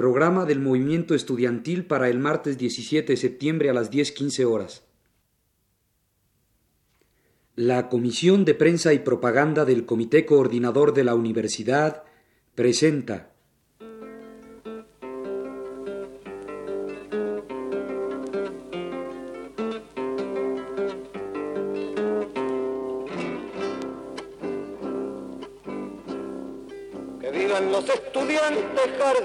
Programa del movimiento estudiantil para el martes 17 de septiembre a las 10.15 horas. La Comisión de Prensa y Propaganda del Comité Coordinador de la Universidad presenta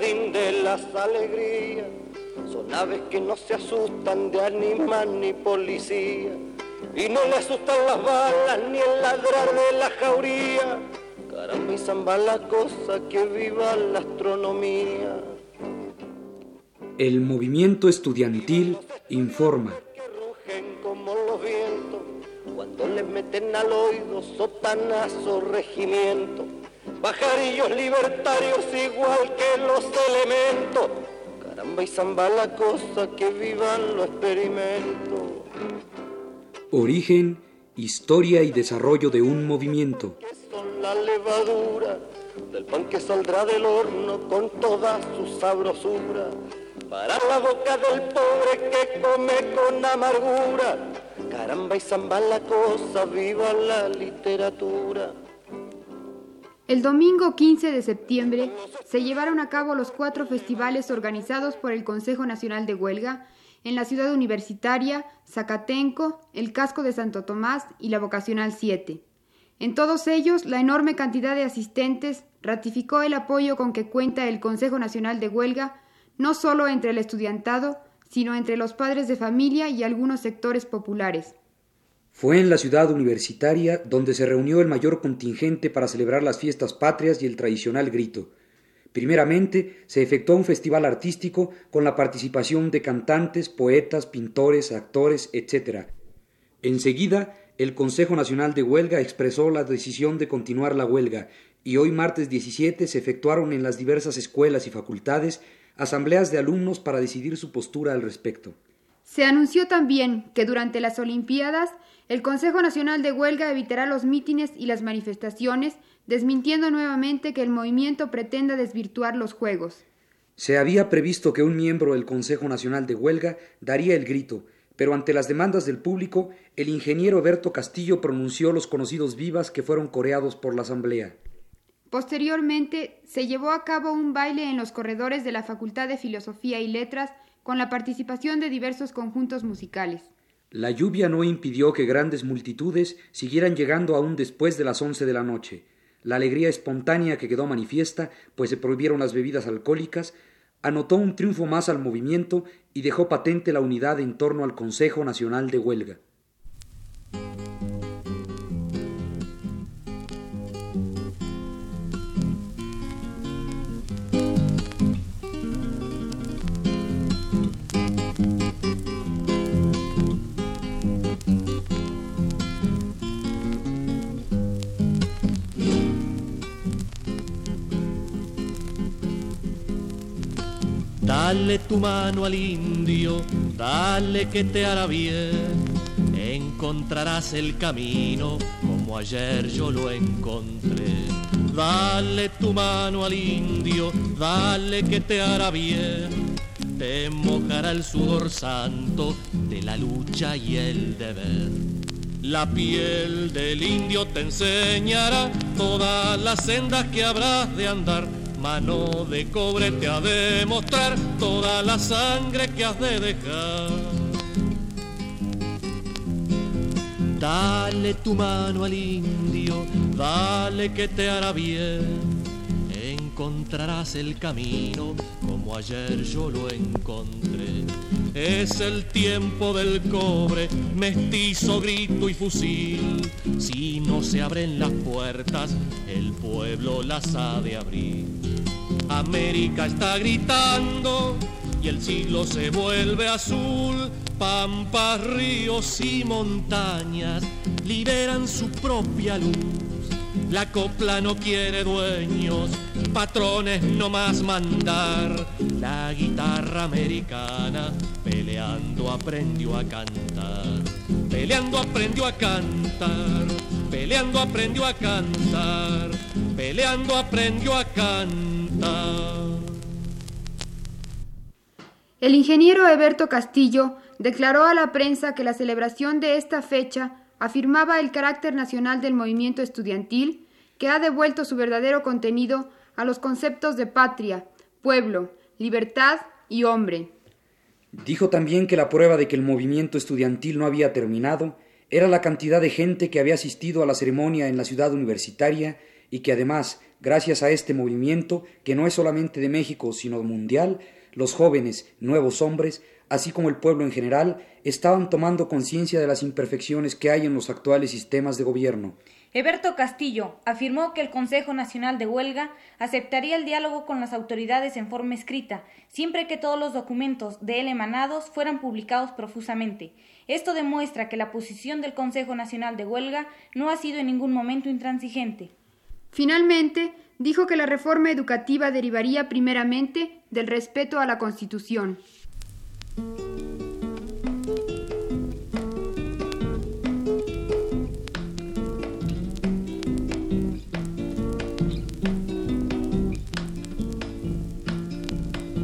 jardín de las alegrías. Son aves que no se asustan de animal ni policía. Y no le asustan las balas ni el ladrar de la jauría. Caramba y zamba la cosa que viva la astronomía. El movimiento estudiantil informa. Que rugen como los vientos cuando les meten al oído sotanazo regimiento pajarillos libertarios igual que los elementos. Caramba y zamba la cosa que vivan los experimentos. Origen, historia y desarrollo de un movimiento. Que son la levadura del pan que saldrá del horno con toda su sabrosura. Para la boca del pobre que come con amargura. Caramba y zamba la cosa, viva la literatura. El domingo 15 de septiembre se llevaron a cabo los cuatro festivales organizados por el Consejo Nacional de Huelga en la ciudad universitaria, Zacatenco, el casco de Santo Tomás y la Vocacional 7. En todos ellos, la enorme cantidad de asistentes ratificó el apoyo con que cuenta el Consejo Nacional de Huelga, no solo entre el estudiantado, sino entre los padres de familia y algunos sectores populares. Fue en la ciudad universitaria donde se reunió el mayor contingente para celebrar las fiestas patrias y el tradicional grito. Primeramente, se efectuó un festival artístico con la participación de cantantes, poetas, pintores, actores, etc. Enseguida, el Consejo Nacional de Huelga expresó la decisión de continuar la huelga y hoy martes 17 se efectuaron en las diversas escuelas y facultades asambleas de alumnos para decidir su postura al respecto. Se anunció también que durante las Olimpiadas el Consejo Nacional de Huelga evitará los mítines y las manifestaciones, desmintiendo nuevamente que el movimiento pretenda desvirtuar los Juegos. Se había previsto que un miembro del Consejo Nacional de Huelga daría el grito, pero ante las demandas del público, el ingeniero Berto Castillo pronunció los conocidos vivas que fueron coreados por la Asamblea. Posteriormente, se llevó a cabo un baile en los corredores de la Facultad de Filosofía y Letras con la participación de diversos conjuntos musicales. La lluvia no impidió que grandes multitudes siguieran llegando aún después de las once de la noche. La alegría espontánea que quedó manifiesta, pues se prohibieron las bebidas alcohólicas, anotó un triunfo más al movimiento y dejó patente la unidad en torno al Consejo Nacional de Huelga. Dale tu mano al indio, dale que te hará bien. Encontrarás el camino como ayer yo lo encontré. Dale tu mano al indio, dale que te hará bien. Te mojará el sudor santo de la lucha y el deber. La piel del indio te enseñará todas las sendas que habrás de andar mano de cobre te ha de mostrar toda la sangre que has de dejar. Dale tu mano al indio, dale que te hará bien. Encontrarás el camino como ayer yo lo encontré. Es el tiempo del cobre, mestizo, grito y fusil. Si no se abren las puertas, el pueblo las ha de abrir. América está gritando y el cielo se vuelve azul. Pampas, ríos y montañas liberan su propia luz. La copla no quiere dueños, patrones no más mandar. La guitarra americana peleando aprendió a cantar. Peleando aprendió a cantar. Peleando aprendió a cantar. Peleando aprendió a cantar. El ingeniero Eberto Castillo declaró a la prensa que la celebración de esta fecha afirmaba el carácter nacional del movimiento estudiantil que ha devuelto su verdadero contenido a los conceptos de patria, pueblo, libertad y hombre. Dijo también que la prueba de que el movimiento estudiantil no había terminado era la cantidad de gente que había asistido a la ceremonia en la ciudad universitaria y que además, gracias a este movimiento, que no es solamente de México, sino mundial, los jóvenes, nuevos hombres, así como el pueblo en general, estaban tomando conciencia de las imperfecciones que hay en los actuales sistemas de gobierno. Eberto Castillo afirmó que el Consejo Nacional de Huelga aceptaría el diálogo con las autoridades en forma escrita, siempre que todos los documentos de él emanados fueran publicados profusamente. Esto demuestra que la posición del Consejo Nacional de Huelga no ha sido en ningún momento intransigente. Finalmente, dijo que la reforma educativa derivaría primeramente del respeto a la Constitución.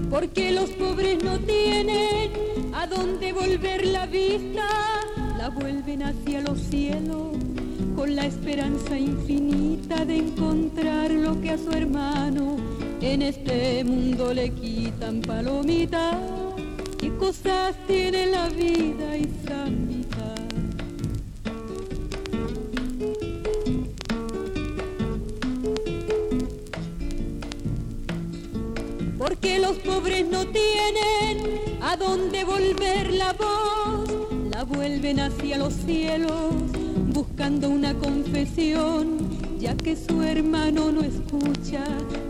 Porque los pobres no tienen a dónde volver la vista, la vuelven hacia los cielos con la esperanza infinita de encontrar lo que a su hermano en este mundo le quitan palomita. ¿Qué cosas tiene la vida y? Porque los pobres no tienen a dónde volver la voz, la vuelven hacia los cielos buscando una confesión, ya que su hermano no escucha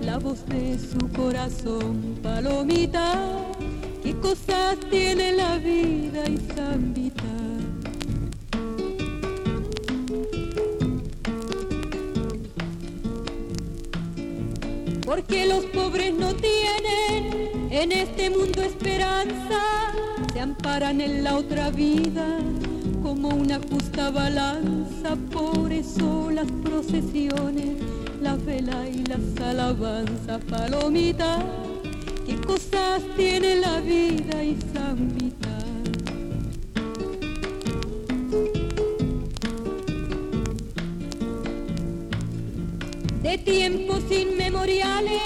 la voz de su corazón. Palomita, qué cosas tiene la vida y zambita. Porque los pobres no tienen en este mundo esperanza, se amparan en la otra vida como una justa balanza, por eso las procesiones, la vela y las alabanzas, palomita, qué cosas tiene la vida y zambita. De tiempos inmemoriales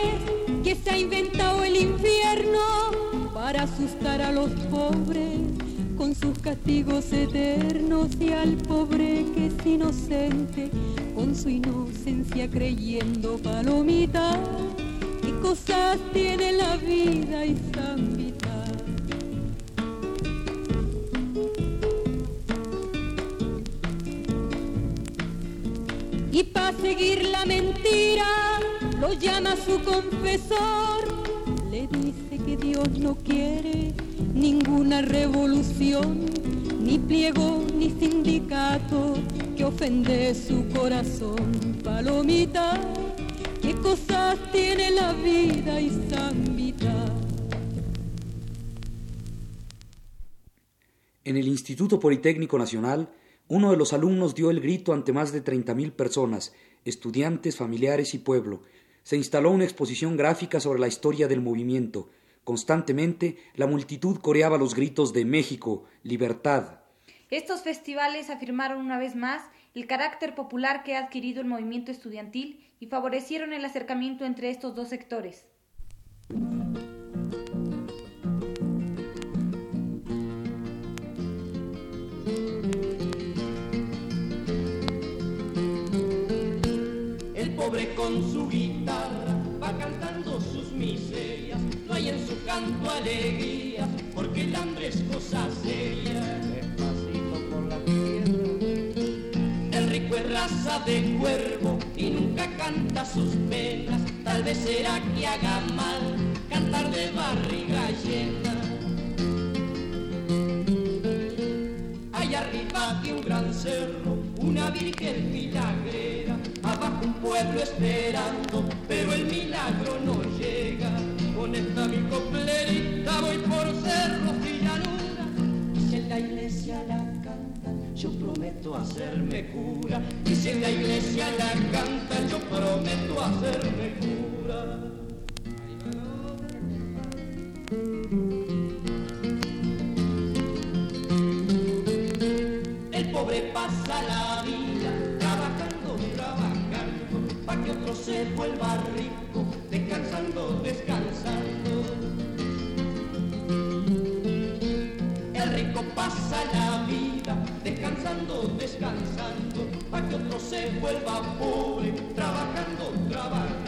que se ha inventado el infierno para asustar a los pobres con sus castigos eternos y al pobre que es inocente, con su inocencia creyendo palomita, qué cosas tiene la vida y zambita. Y para seguir la mentira, lo llama su confesor, le dice que Dios no quiere ninguna revolución, ni pliego ni sindicato que ofende su corazón. Palomita, qué cosas tiene la vida y zambita. En el Instituto Politécnico Nacional, uno de los alumnos dio el grito ante más de 30.000 personas, estudiantes, familiares y pueblo. Se instaló una exposición gráfica sobre la historia del movimiento, Constantemente la multitud coreaba los gritos de México, libertad. Estos festivales afirmaron una vez más el carácter popular que ha adquirido el movimiento estudiantil y favorecieron el acercamiento entre estos dos sectores. El pobre con su guitarra va cantando sus miserias hay en su canto alegría, porque el hambre es cosa seria. Despacito por la tierra. El rico es raza de cuervo y nunca canta sus penas. Tal vez será que haga mal cantar de barriga llena. Allá arriba de un gran cerro, una virgen milagrera, abajo un pueblo esperando, pero el milagro no llega con esta mi coplerita voy por cerros y llanuras. Y si en la iglesia la cantan, yo prometo hacerme cura. Y si en la iglesia la cantan, yo prometo hacerme cura. El pobre pasa la vida trabajando, trabajando, para que otro se vuelva rico descansando, descansando. El rico pasa la vida descansando, descansando, para que otro se vuelva pobre, trabajando, trabajando.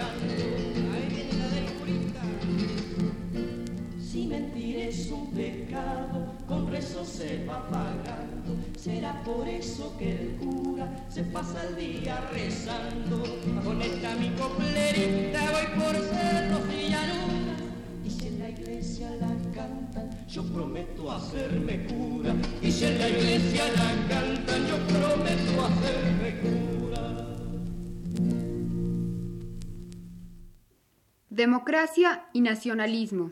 Mentir es un pecado, con rezo se va pagando. Será por eso que el cura se pasa el día rezando. Con esta mi coplerita voy por cerros y llanuras. Y si en la iglesia la cantan, yo prometo hacerme cura. Y si en la iglesia la cantan, yo prometo hacerme cura. Democracia y nacionalismo.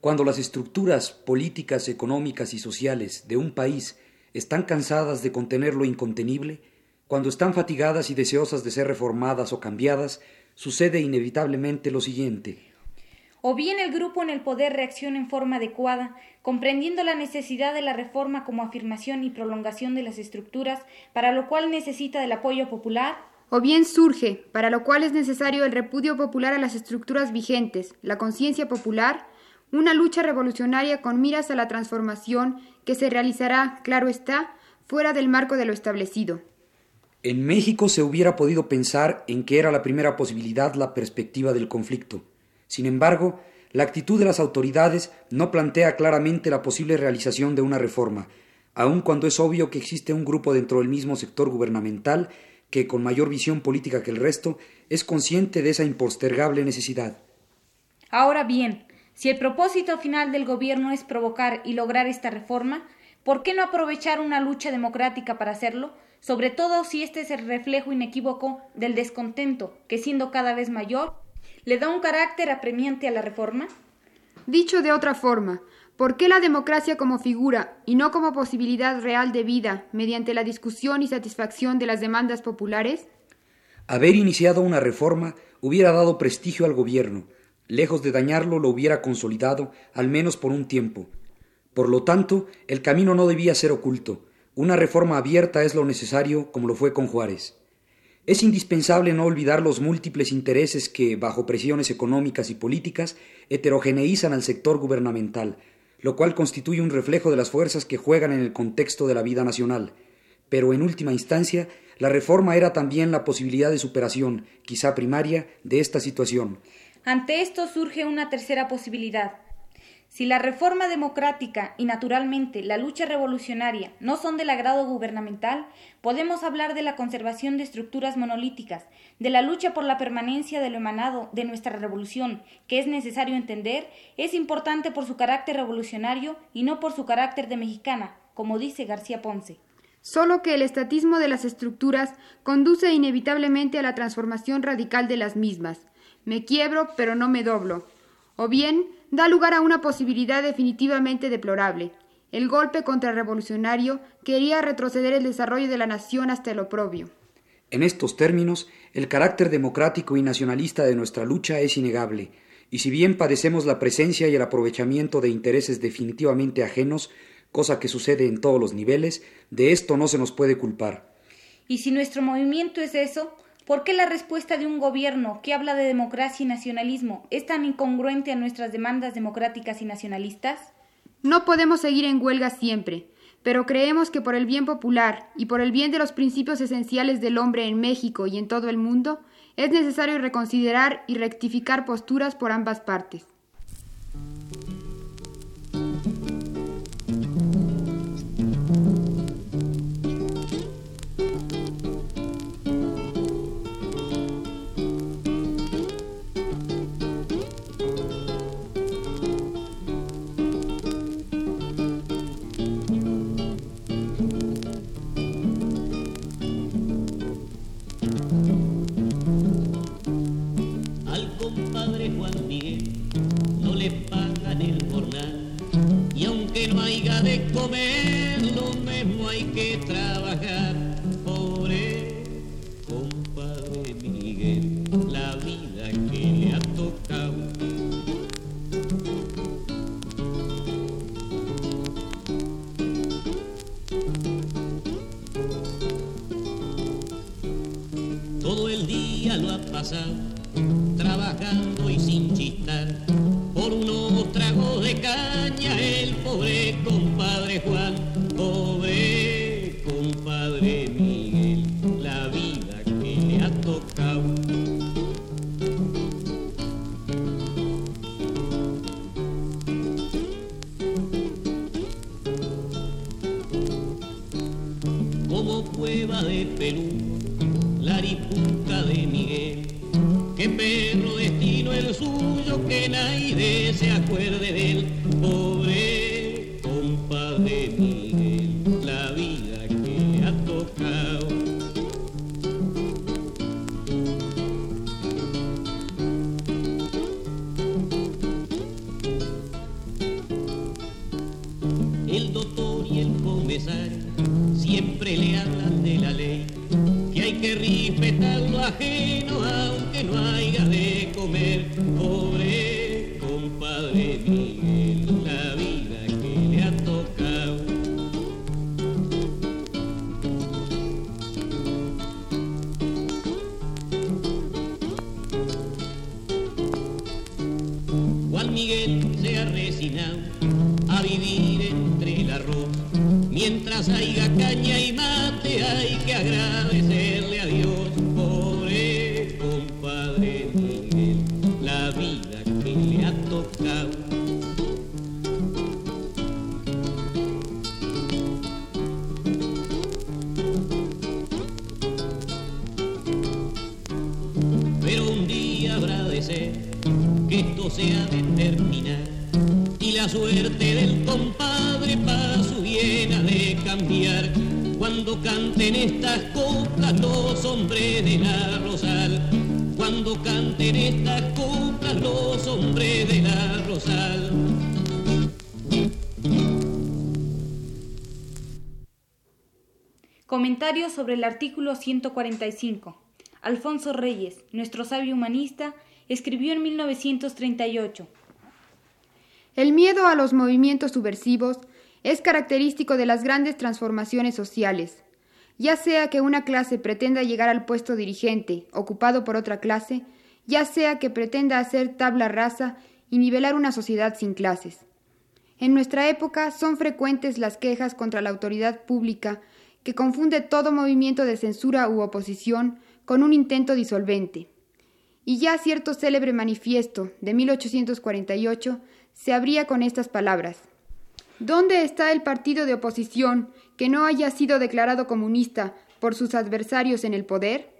Cuando las estructuras políticas, económicas y sociales de un país están cansadas de contener lo incontenible, cuando están fatigadas y deseosas de ser reformadas o cambiadas, sucede inevitablemente lo siguiente. O bien el grupo en el poder reacciona en forma adecuada, comprendiendo la necesidad de la reforma como afirmación y prolongación de las estructuras, para lo cual necesita del apoyo popular, o bien surge, para lo cual es necesario el repudio popular a las estructuras vigentes, la conciencia popular, una lucha revolucionaria con miras a la transformación que se realizará, claro está, fuera del marco de lo establecido. En México se hubiera podido pensar en que era la primera posibilidad la perspectiva del conflicto. Sin embargo, la actitud de las autoridades no plantea claramente la posible realización de una reforma, aun cuando es obvio que existe un grupo dentro del mismo sector gubernamental que, con mayor visión política que el resto, es consciente de esa impostergable necesidad. Ahora bien, si el propósito final del gobierno es provocar y lograr esta reforma, ¿por qué no aprovechar una lucha democrática para hacerlo? Sobre todo si este es el reflejo inequívoco del descontento, que siendo cada vez mayor, le da un carácter apremiante a la reforma. Dicho de otra forma, ¿por qué la democracia como figura y no como posibilidad real de vida mediante la discusión y satisfacción de las demandas populares? Haber iniciado una reforma hubiera dado prestigio al gobierno, Lejos de dañarlo, lo hubiera consolidado, al menos por un tiempo. Por lo tanto, el camino no debía ser oculto. Una reforma abierta es lo necesario, como lo fue con Juárez. Es indispensable no olvidar los múltiples intereses que, bajo presiones económicas y políticas, heterogeneizan al sector gubernamental, lo cual constituye un reflejo de las fuerzas que juegan en el contexto de la vida nacional. Pero, en última instancia, la reforma era también la posibilidad de superación, quizá primaria, de esta situación. Ante esto surge una tercera posibilidad. Si la reforma democrática y naturalmente la lucha revolucionaria no son del agrado gubernamental, podemos hablar de la conservación de estructuras monolíticas, de la lucha por la permanencia de lo emanado de nuestra revolución, que es necesario entender, es importante por su carácter revolucionario y no por su carácter de mexicana, como dice García Ponce. Solo que el estatismo de las estructuras conduce inevitablemente a la transformación radical de las mismas, me quiebro pero no me doblo, o bien da lugar a una posibilidad definitivamente deplorable, el golpe contrarrevolucionario quería retroceder el desarrollo de la nación hasta el oprobio. En estos términos, el carácter democrático y nacionalista de nuestra lucha es innegable, y si bien padecemos la presencia y el aprovechamiento de intereses definitivamente ajenos, cosa que sucede en todos los niveles, de esto no se nos puede culpar. Y si nuestro movimiento es eso, ¿Por qué la respuesta de un gobierno que habla de democracia y nacionalismo es tan incongruente a nuestras demandas democráticas y nacionalistas? No podemos seguir en huelga siempre, pero creemos que por el bien popular y por el bien de los principios esenciales del hombre en México y en todo el mundo, es necesario reconsiderar y rectificar posturas por ambas partes. viejo Antier no le pagan el jornal. Y aunque no haya de comer Como cueva de Perú, la aripuca de Miguel, que perro destino el suyo, que nadie se acuerde de él, pobre estas coplas los hombres de la Rosal, cuando canten estas coplas los hombres de la Rosal. Comentario sobre el artículo 145. Alfonso Reyes, nuestro sabio humanista, escribió en 1938. El miedo a los movimientos subversivos es característico de las grandes transformaciones sociales, ya sea que una clase pretenda llegar al puesto dirigente ocupado por otra clase, ya sea que pretenda hacer tabla rasa y nivelar una sociedad sin clases. En nuestra época son frecuentes las quejas contra la autoridad pública que confunde todo movimiento de censura u oposición con un intento disolvente. Y ya cierto célebre manifiesto de 1848 se abría con estas palabras. ¿Dónde está el partido de oposición que no haya sido declarado comunista por sus adversarios en el poder?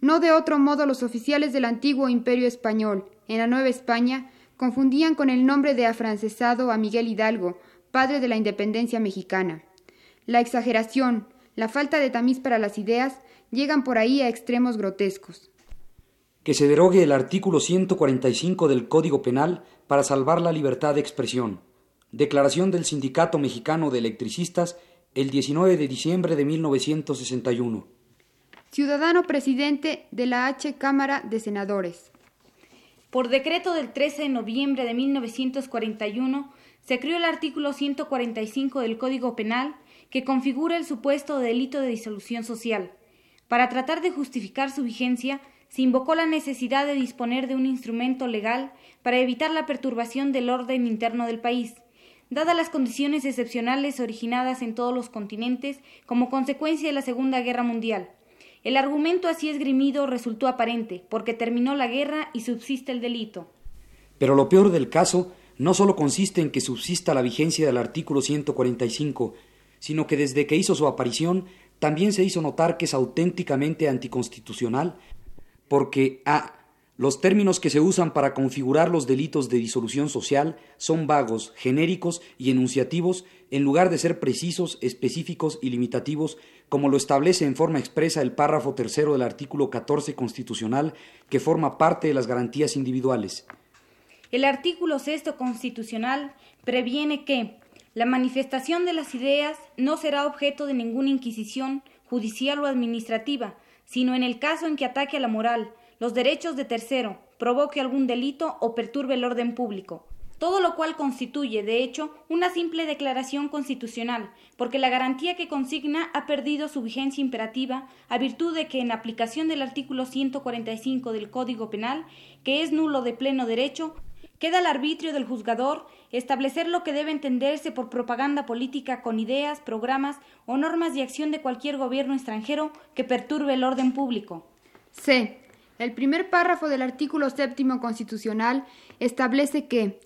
No de otro modo los oficiales del antiguo imperio español, en la Nueva España, confundían con el nombre de afrancesado a Miguel Hidalgo, padre de la independencia mexicana. La exageración, la falta de tamiz para las ideas, llegan por ahí a extremos grotescos. Que se derogue el artículo 145 del Código Penal para salvar la libertad de expresión. Declaración del Sindicato Mexicano de Electricistas el 19 de diciembre de 1961. Ciudadano presidente de la H Cámara de Senadores. Por decreto del 13 de noviembre de 1941 se creó el artículo 145 del Código Penal que configura el supuesto delito de disolución social. Para tratar de justificar su vigencia, se invocó la necesidad de disponer de un instrumento legal para evitar la perturbación del orden interno del país, dadas las condiciones excepcionales originadas en todos los continentes como consecuencia de la Segunda Guerra Mundial. El argumento así esgrimido resultó aparente, porque terminó la guerra y subsiste el delito. Pero lo peor del caso no solo consiste en que subsista la vigencia del artículo 145, sino que desde que hizo su aparición también se hizo notar que es auténticamente anticonstitucional, porque a. Los términos que se usan para configurar los delitos de disolución social son vagos, genéricos y enunciativos en lugar de ser precisos, específicos y limitativos, como lo establece en forma expresa el párrafo tercero del artículo 14 constitucional, que forma parte de las garantías individuales. El artículo sexto constitucional previene que la manifestación de las ideas no será objeto de ninguna inquisición judicial o administrativa, sino en el caso en que ataque a la moral, los derechos de tercero, provoque algún delito o perturbe el orden público. todo lo cual constituye, de hecho, una simple declaración constitucional, porque la garantía que consigna ha perdido su vigencia imperativa a virtud de que en aplicación del artículo 145 del Código Penal, que es nulo de pleno derecho, queda al arbitrio del juzgador establecer lo que debe entenderse por propaganda política con ideas, programas o normas de acción de cualquier gobierno extranjero que perturbe el orden público. El primer párrafo del artículo séptimo constitucional establece que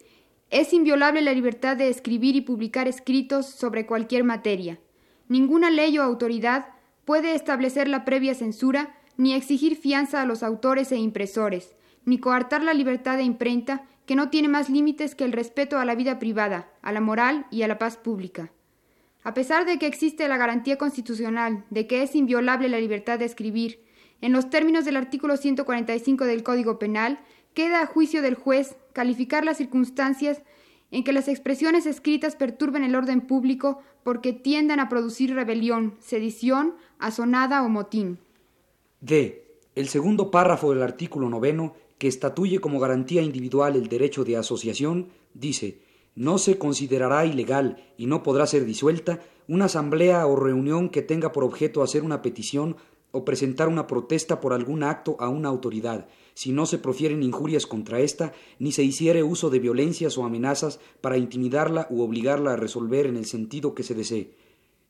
es inviolable la libertad de escribir y publicar escritos sobre cualquier materia. Ninguna ley o autoridad puede establecer la previa censura, ni exigir fianza a los autores e impresores, ni coartar la libertad de imprenta, que no tiene más límites que el respeto a la vida privada, a la moral y a la paz pública. A pesar de que existe la garantía constitucional de que es inviolable la libertad de escribir, en los términos del artículo 145 del Código Penal, queda a juicio del juez calificar las circunstancias en que las expresiones escritas perturben el orden público porque tiendan a producir rebelión, sedición, asonada o motín. D. El segundo párrafo del artículo noveno, que estatuye como garantía individual el derecho de asociación, dice no se considerará ilegal y no podrá ser disuelta una asamblea o reunión que tenga por objeto hacer una petición o presentar una protesta por algún acto a una autoridad, si no se profieren injurias contra ésta, ni se hiciere uso de violencias o amenazas para intimidarla u obligarla a resolver en el sentido que se desee.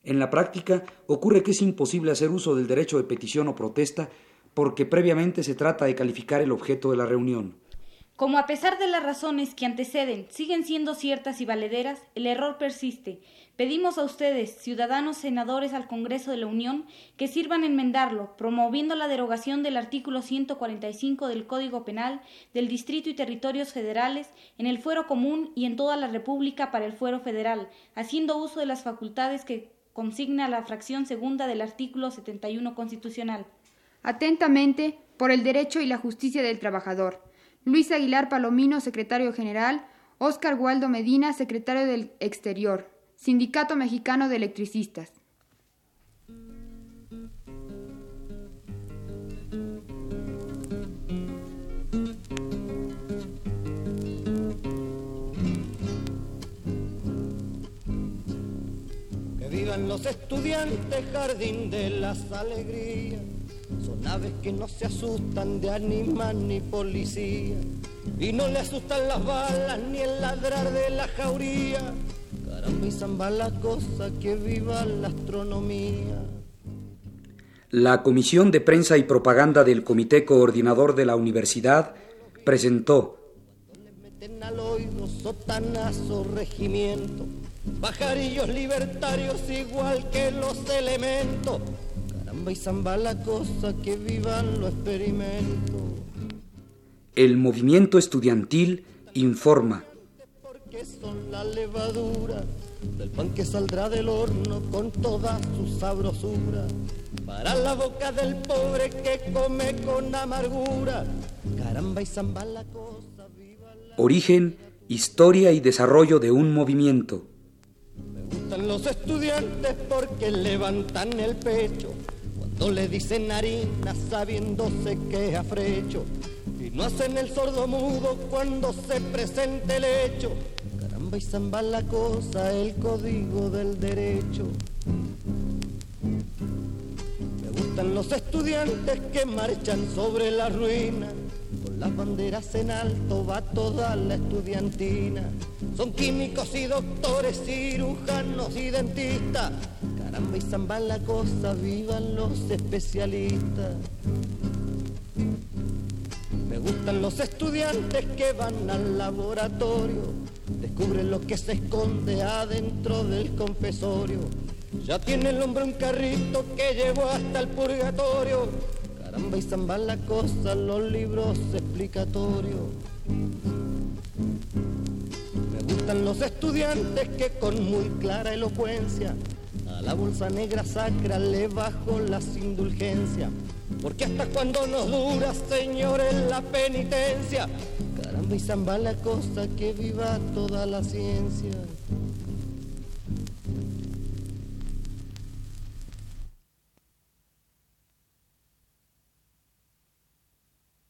En la práctica ocurre que es imposible hacer uso del derecho de petición o protesta porque previamente se trata de calificar el objeto de la reunión. Como a pesar de las razones que anteceden siguen siendo ciertas y valederas, el error persiste. Pedimos a ustedes, ciudadanos senadores al Congreso de la Unión, que sirvan enmendarlo, promoviendo la derogación del artículo 145 del Código Penal del Distrito y Territorios Federales en el fuero común y en toda la República para el fuero federal, haciendo uso de las facultades que consigna la fracción segunda del artículo 71 constitucional. Atentamente, por el derecho y la justicia del trabajador. Luis Aguilar Palomino, secretario general, Óscar Waldo Medina, secretario del Exterior, Sindicato Mexicano de Electricistas. Que vivan los estudiantes, jardín de las alegrías son aves que no se asustan de animal ni policía. Y no le asustan las balas ni el ladrar de la jauría. Caramba y zamba la cosa que viva la astronomía. La Comisión de Prensa y Propaganda del Comité Coordinador de la Universidad presentó al oído sotanazo regimiento. Pajarillos libertarios igual que los elementos Caramba y zamba la cosa que vivan los experimentos. El movimiento estudiantil informa. Porque son la levadura del pan que saldrá del horno con toda su sabrosura. Para la boca del pobre que come con amargura. Caramba y zamba la cosa, viva la... Origen, historia y desarrollo de un movimiento. Me gustan los estudiantes porque levantan el pecho cuando le dicen harina sabiéndose que es afrecho y no hacen el sordo mudo cuando se presente el hecho. Caramba y zamba la cosa, el código del derecho. Me gustan los estudiantes que marchan sobre la ruina. Con las banderas en alto va toda la estudiantina. Son químicos y doctores, cirujanos y dentistas. Caramba y zamba la cosa, vivan los especialistas. Me gustan los estudiantes que van al laboratorio, descubren lo que se esconde adentro del confesorio. Ya tiene el hombre un carrito que llevó hasta el purgatorio. Caramba y zamba la cosa, los libros explicatorios. Me gustan los estudiantes que con muy clara elocuencia la bolsa negra sacra le bajo las indulgencias. Porque hasta cuando nos dura, señores, la penitencia. Caramba y zamba la cosa, que viva toda la ciencia.